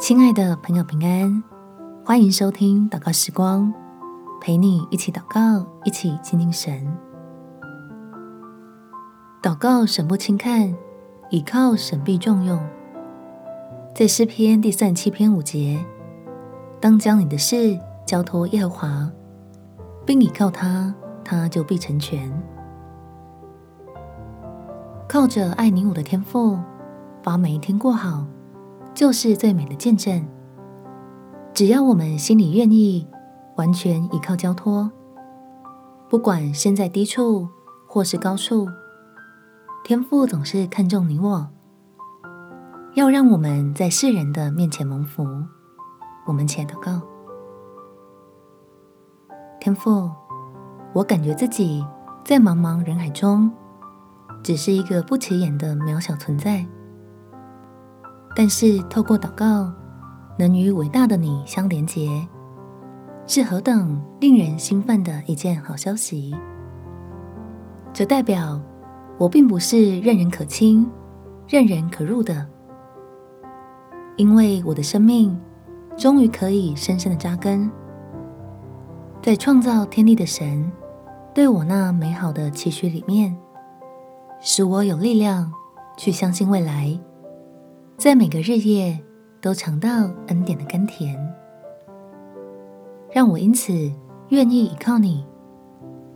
亲爱的朋友，平安！欢迎收听祷告时光，陪你一起祷告，一起亲近神。祷告神不轻看，倚靠神必重用。在诗篇第三十七篇五节，当将你的事交托耶和华，并倚靠他，他就必成全。靠着爱你我的天赋，把每一天过好。就是最美的见证。只要我们心里愿意，完全依靠交托，不管身在低处或是高处，天父总是看重你我，要让我们在世人的面前蒙福。我们且祷告：天父，我感觉自己在茫茫人海中，只是一个不起眼的渺小存在。但是，透过祷告，能与伟大的你相连结，是何等令人兴奋的一件好消息！这代表我并不是任人可亲、任人可入的，因为我的生命终于可以深深的扎根在创造天地的神对我那美好的期许里面，使我有力量去相信未来。在每个日夜都尝到恩典的甘甜，让我因此愿意依靠你，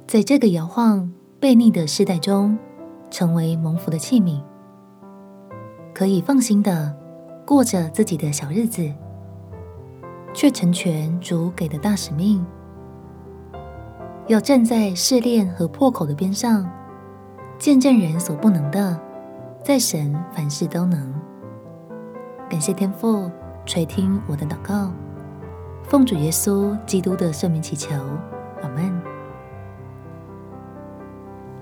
在这个摇晃悖逆的世代中，成为蒙福的器皿，可以放心的过着自己的小日子，却成全主给的大使命，要站在试炼和破口的边上，见证人所不能的，在神凡事都能。感谢天父垂听我的祷告，奉主耶稣基督的圣名祈求，阿门。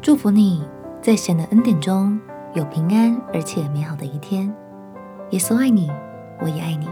祝福你在神的恩典中有平安而且美好的一天。耶稣爱你，我也爱你。